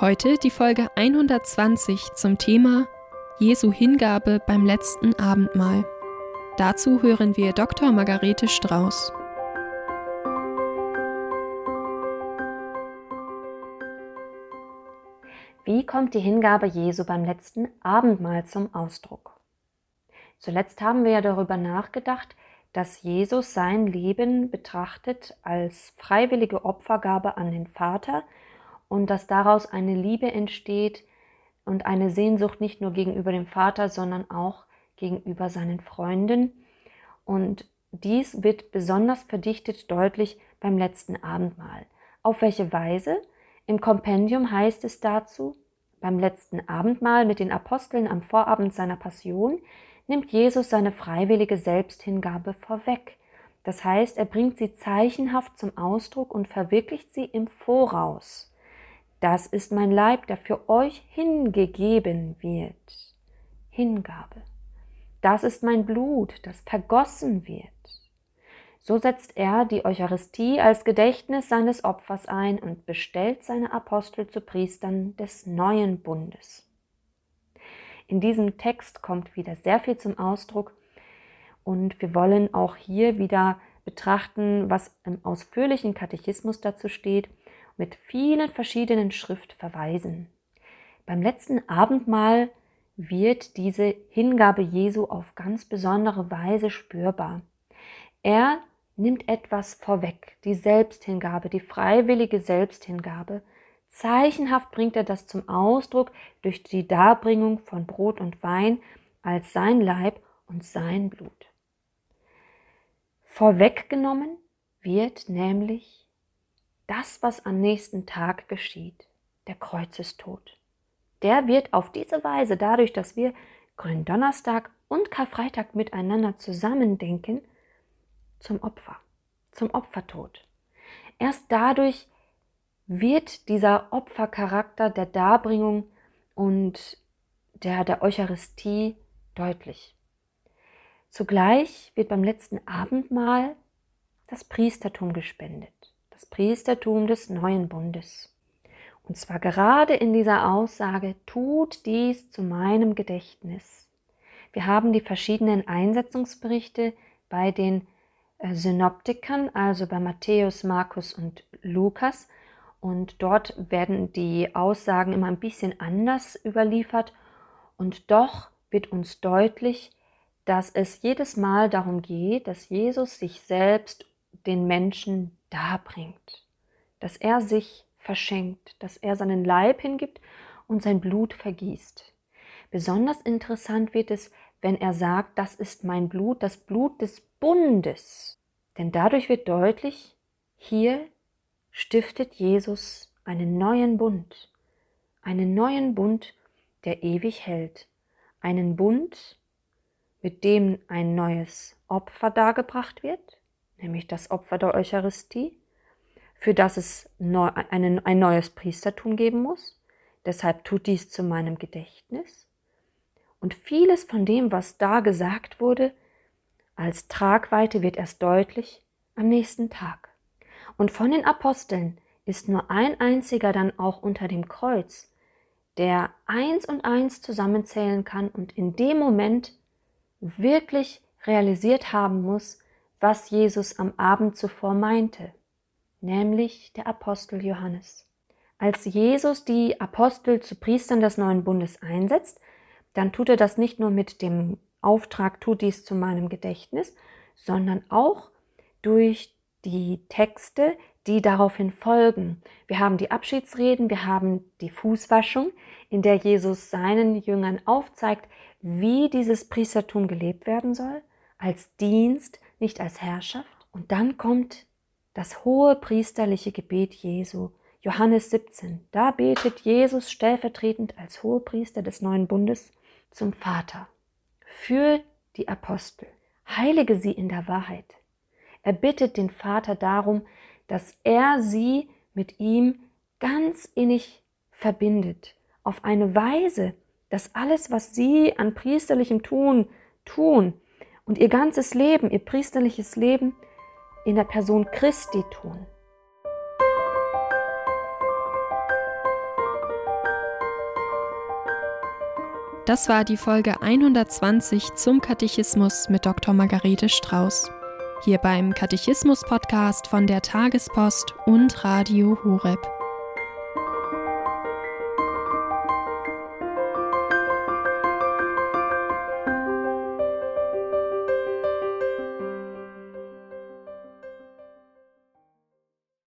Heute die Folge 120 zum Thema Jesu Hingabe beim letzten Abendmahl. Dazu hören wir Dr. Margarete Strauß. Wie kommt die Hingabe Jesu beim letzten Abendmahl zum Ausdruck? Zuletzt haben wir ja darüber nachgedacht, dass Jesus sein Leben betrachtet als freiwillige Opfergabe an den Vater und dass daraus eine Liebe entsteht und eine Sehnsucht nicht nur gegenüber dem Vater, sondern auch gegenüber seinen Freunden. Und dies wird besonders verdichtet deutlich beim letzten Abendmahl. Auf welche Weise? Im Kompendium heißt es dazu, beim letzten Abendmahl mit den Aposteln am Vorabend seiner Passion nimmt Jesus seine freiwillige Selbsthingabe vorweg. Das heißt, er bringt sie zeichenhaft zum Ausdruck und verwirklicht sie im Voraus. Das ist mein Leib, der für euch hingegeben wird. Hingabe. Das ist mein Blut, das vergossen wird. So setzt er die Eucharistie als Gedächtnis seines Opfers ein und bestellt seine Apostel zu Priestern des neuen Bundes. In diesem Text kommt wieder sehr viel zum Ausdruck und wir wollen auch hier wieder betrachten, was im ausführlichen Katechismus dazu steht, mit vielen verschiedenen Schriftverweisen. Beim letzten Abendmahl wird diese Hingabe Jesu auf ganz besondere Weise spürbar. Er nimmt etwas vorweg, die Selbsthingabe, die freiwillige Selbsthingabe. Zeichenhaft bringt er das zum Ausdruck durch die Darbringung von Brot und Wein als sein Leib und sein Blut. Vorweggenommen wird nämlich das, was am nächsten Tag geschieht, der Kreuzestod. Der wird auf diese Weise, dadurch, dass wir Gründonnerstag und Karfreitag miteinander zusammendenken, zum Opfer, zum Opfertod. Erst dadurch wird dieser Opfercharakter der Darbringung und der, der Eucharistie deutlich. Zugleich wird beim letzten Abendmahl das Priestertum gespendet, das Priestertum des neuen Bundes. Und zwar gerade in dieser Aussage, tut dies zu meinem Gedächtnis. Wir haben die verschiedenen Einsetzungsberichte bei den äh, Synoptikern, also bei Matthäus, Markus und Lukas. Und dort werden die Aussagen immer ein bisschen anders überliefert. Und doch wird uns deutlich, dass es jedes Mal darum geht, dass Jesus sich selbst den Menschen darbringt, dass er sich verschenkt, dass er seinen Leib hingibt und sein Blut vergießt. Besonders interessant wird es, wenn er sagt, das ist mein Blut, das Blut des Bundes. Denn dadurch wird deutlich, hier stiftet Jesus einen neuen Bund, einen neuen Bund, der ewig hält, einen Bund, mit dem ein neues Opfer dargebracht wird, nämlich das Opfer der Eucharistie, für das es neu, einen, ein neues Priestertum geben muss. Deshalb tut dies zu meinem Gedächtnis. Und vieles von dem, was da gesagt wurde, als Tragweite wird erst deutlich am nächsten Tag. Und von den Aposteln ist nur ein einziger dann auch unter dem Kreuz, der eins und eins zusammenzählen kann und in dem Moment wirklich realisiert haben muss, was Jesus am Abend zuvor meinte, nämlich der Apostel Johannes. Als Jesus die Apostel zu Priestern des neuen Bundes einsetzt, dann tut er das nicht nur mit dem Auftrag, tut dies zu meinem Gedächtnis, sondern auch durch die Texte, die daraufhin folgen. Wir haben die Abschiedsreden, wir haben die Fußwaschung, in der Jesus seinen Jüngern aufzeigt, wie dieses Priestertum gelebt werden soll, als Dienst, nicht als Herrschaft. Und dann kommt das hohe priesterliche Gebet Jesu. Johannes 17, da betet Jesus stellvertretend als Hohepriester des neuen Bundes zum Vater für die Apostel. Heilige sie in der Wahrheit. Er bittet den Vater darum, dass er sie mit ihm ganz innig verbindet, auf eine Weise, dass alles, was sie an priesterlichem Tun tun und ihr ganzes Leben, ihr priesterliches Leben in der Person Christi tun. Das war die Folge 120 zum Katechismus mit Dr. Margarete Strauß. Hier beim Katechismus-Podcast von der Tagespost und Radio Horeb.